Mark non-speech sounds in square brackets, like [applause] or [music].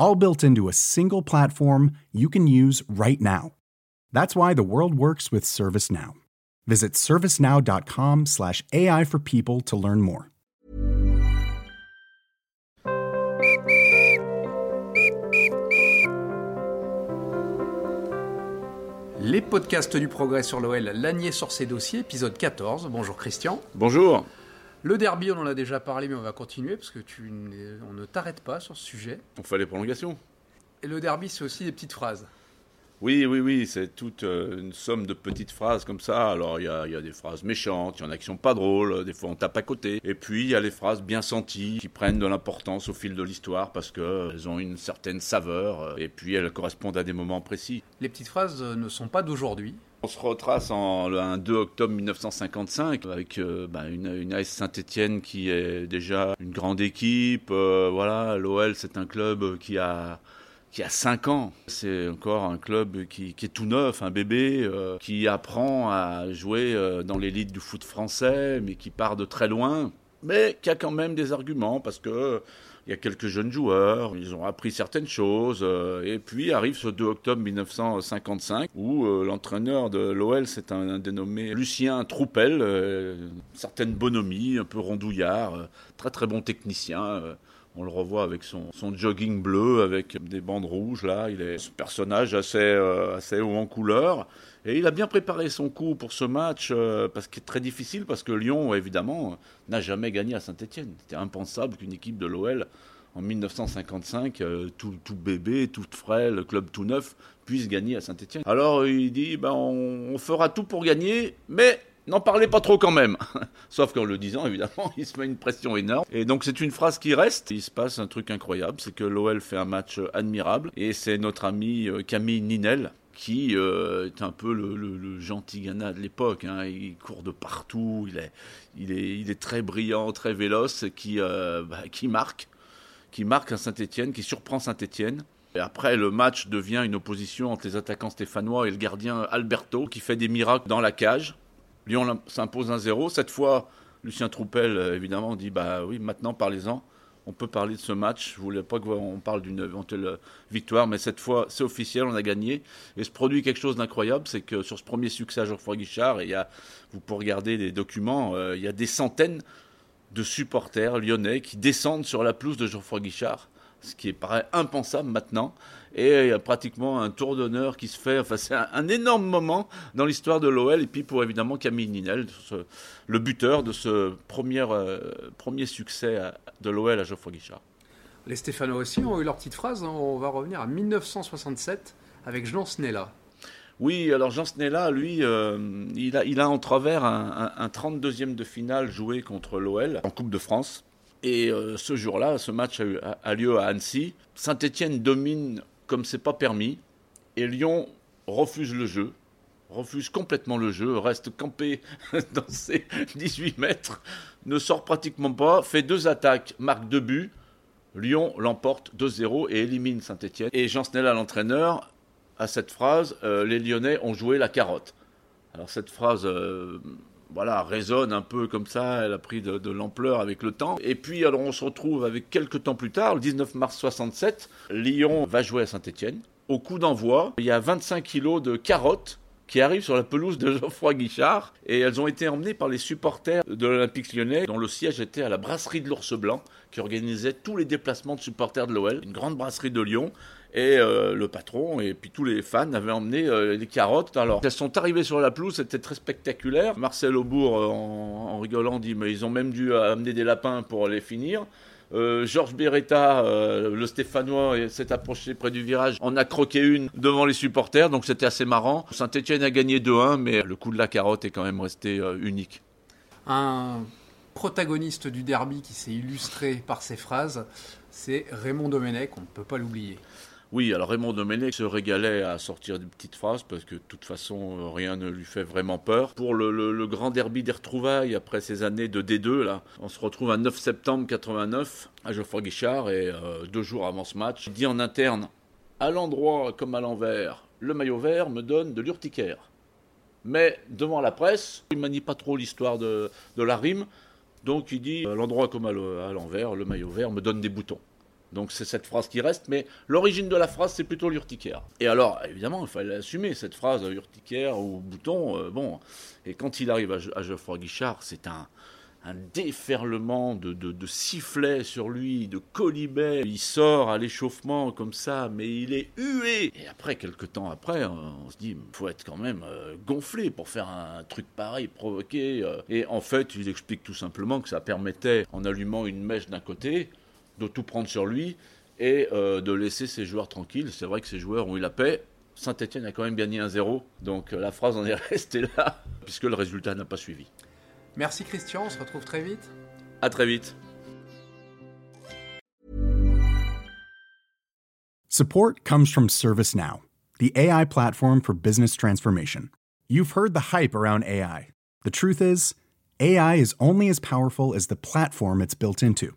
all built into a single platform you can use right now. That's why the world works with ServiceNow. Visit servicenow.com/slash AI for people to learn more. Les podcasts du progrès sur l'OL, Lanier sur ses dossiers, épisode 14. Bonjour Christian. Bonjour. Le derby, on en a déjà parlé, mais on va continuer parce que tu, on ne t'arrête pas sur ce sujet. On fait les prolongations. Et le derby, c'est aussi des petites phrases. Oui, oui, oui, c'est toute euh, une somme de petites phrases comme ça. Alors, il y a, des phrases méchantes, il y en a qui sont pas drôles, des fois on tape à côté. Et puis, il y a les phrases bien senties qui prennent de l'importance au fil de l'histoire parce qu'elles ont une certaine saveur euh, et puis elles correspondent à des moments précis. Les petites phrases euh, ne sont pas d'aujourd'hui. On se retrace en un 2 octobre 1955 avec euh, bah, une, une AS Saint-Etienne qui est déjà une grande équipe. Euh, voilà, l'OL c'est un club qui a qui a 5 ans. C'est encore un club qui, est tout neuf, un bébé, euh, qui apprend à jouer dans l'élite du foot français, mais qui part de très loin, mais qui a quand même des arguments parce que il y a quelques jeunes joueurs, ils ont appris certaines choses, euh, et puis arrive ce 2 octobre 1955 où euh, l'entraîneur de l'OL, c'est un, dénommé Lucien Troupel, euh, certaine bonhomie, un peu rondouillard, très très bon technicien. On le revoit avec son, jogging bleu, avec des bandes rouges, là. Il est ce personnage assez, assez haut en couleur. Et il a bien préparé son coup pour ce match, euh, parce qu'il est très difficile, parce que Lyon, évidemment, n'a jamais gagné à Saint-Etienne. C'était impensable qu'une équipe de l'OL, en 1955, euh, tout, tout, bébé, tout frais, le club tout neuf, puisse gagner à Saint-Etienne. Alors il dit, ben, on, fera tout pour gagner, mais n'en parlez pas trop quand même. [laughs] Sauf qu'en le disant, évidemment, [laughs] il se met une pression énorme. Et donc c'est une phrase qui reste. Il se passe un truc incroyable, c'est que l'OL fait un match admirable. Et c'est notre ami euh, Camille Ninel, qui euh, est un peu le, gentil Ghana de l'époque. Hein. Il court de partout, il est, il est, très brillant, très véloce, qui, euh, bah, qui marque, qui marque à Saint-Etienne, qui surprend Saint-Etienne. Et après, le match devient une opposition entre les attaquants stéphanois et le gardien Alberto, qui fait des miracles dans la cage. Lyon s'impose 1-0. Cette fois, Lucien Troupel, euh, évidemment, dit Bah oui, maintenant parlez-en on peut parler de ce match. Je voulais pas qu'on parle d'une éventuelle victoire, mais cette fois, c'est officiel, on a gagné. Et se produit quelque chose d'incroyable, c'est que sur ce premier succès à Geoffroy Guichard, il y a, vous pouvez regarder les documents, euh, il y a des centaines de supporters lyonnais qui descendent sur la pelouse de Geoffroy Guichard, ce qui paraît impensable maintenant et il y a pratiquement un tour d'honneur qui se fait. Enfin, c'est un, énorme moment dans l'histoire de l'OL. Et puis pour évidemment Camille Ninel, le buteur de ce premier, euh, premier succès de l'OL à Geoffroy Guichard. Les Stéphanois aussi ont eu leur petite phrase. Hein. On va revenir à 1967 avec Jean Snella. Oui, alors Jean Snella, lui, euh, il, a, il a en travers un, un, 32e de finale joué contre l'OL en Coupe de France. Et euh, ce jour-là, ce match a, lieu à Annecy. Saint-Étienne domine comme c'est pas permis. Et Lyon refuse le jeu, refuse complètement le jeu, reste campé [laughs] dans ses 18 mètres, ne sort pratiquement pas, fait deux attaques, marque deux buts. Lyon l'emporte 2-0 et élimine Saint-Etienne. Et Jean Snella, l'entraîneur, à cette phrase euh, Les Lyonnais ont joué la carotte. Alors cette phrase euh, voilà, résonne un peu comme ça, elle a pris de, l'ampleur avec le temps. Et puis, alors, on se retrouve avec quelques temps plus tard, le 19 mars 67, Lyon va jouer à Saint-Etienne. Au coup d'envoi, il y a 25 kilos de carottes qui arrivent sur la pelouse de [laughs] Geoffroy Guichard et elles ont été emmenées par les supporters de l'Olympique lyonnais dont le siège était à la brasserie de l'Ours Blanc qui organisait tous les déplacements de supporters de l'OL, une grande brasserie de Lyon et euh, le patron et puis tous les fans avaient emmené euh, les carottes. Alors, elles sont arrivées sur la pelouse, c'était très spectaculaire. Marcel Aubourg, euh, en, rigolant, dit Mais ils ont même dû amener des lapins pour les finir. Georges Beretta, le Stéphanois, s'est approché près du virage, en a croqué une devant les supporters, donc c'était assez marrant. Saint-Etienne a gagné 2-1, mais le coup de la carotte est quand même resté unique. Un protagoniste du derby qui s'est illustré par ses phrases, c'est Raymond Domenech, on ne peut pas l'oublier. Oui, alors Raymond Domenech se régalait à sortir des petites phrases parce que de toute façon, euh, rien ne lui fait vraiment peur. Pour le, grand derby des retrouvailles, après ces années de D2, là, on se retrouve à 9 septembre 89 à Geoffroy Guichard et euh, deux jours avant ce match, il dit en interne à l'endroit comme à l'envers, le maillot vert me donne de l'urticaire. Mais devant la presse, il manie pas trop l'histoire de, la rime, donc il dit à l'endroit comme à l'envers, le maillot vert me donne des boutons. Donc c'est cette phrase qui reste, mais l'origine de la phrase, c'est plutôt l'urticaire. Et alors, évidemment, il fallait assumer cette phrase, urticaire ou bouton. Euh, bon, et quand il arrive à, Geoffroy Guichard, c'est un, déferlement de, sifflets sur lui, de colibets. Il sort à l'échauffement comme ça, mais il est hué. Et après, quelques temps après, on se dit, faut être quand même euh, gonflé pour faire un truc pareil, provoqué. Euh. Et en fait, il explique tout simplement que ça permettait, en allumant une mèche d'un côté, de tout prendre sur lui et euh, de laisser ses joueurs tranquilles. C'est vrai que ses joueurs ont eu la paix. Saint-Etienne a quand même gagné 1-0, donc euh, la phrase en est [laughs] restée là, puisque le résultat n'a pas suivi. Merci Christian, on se retrouve très vite. À très vite. Support comes from ServiceNow, the AI platform for business transformation. You've heard the hype around AI. The truth is, AI is only as powerful as the platform it's built into.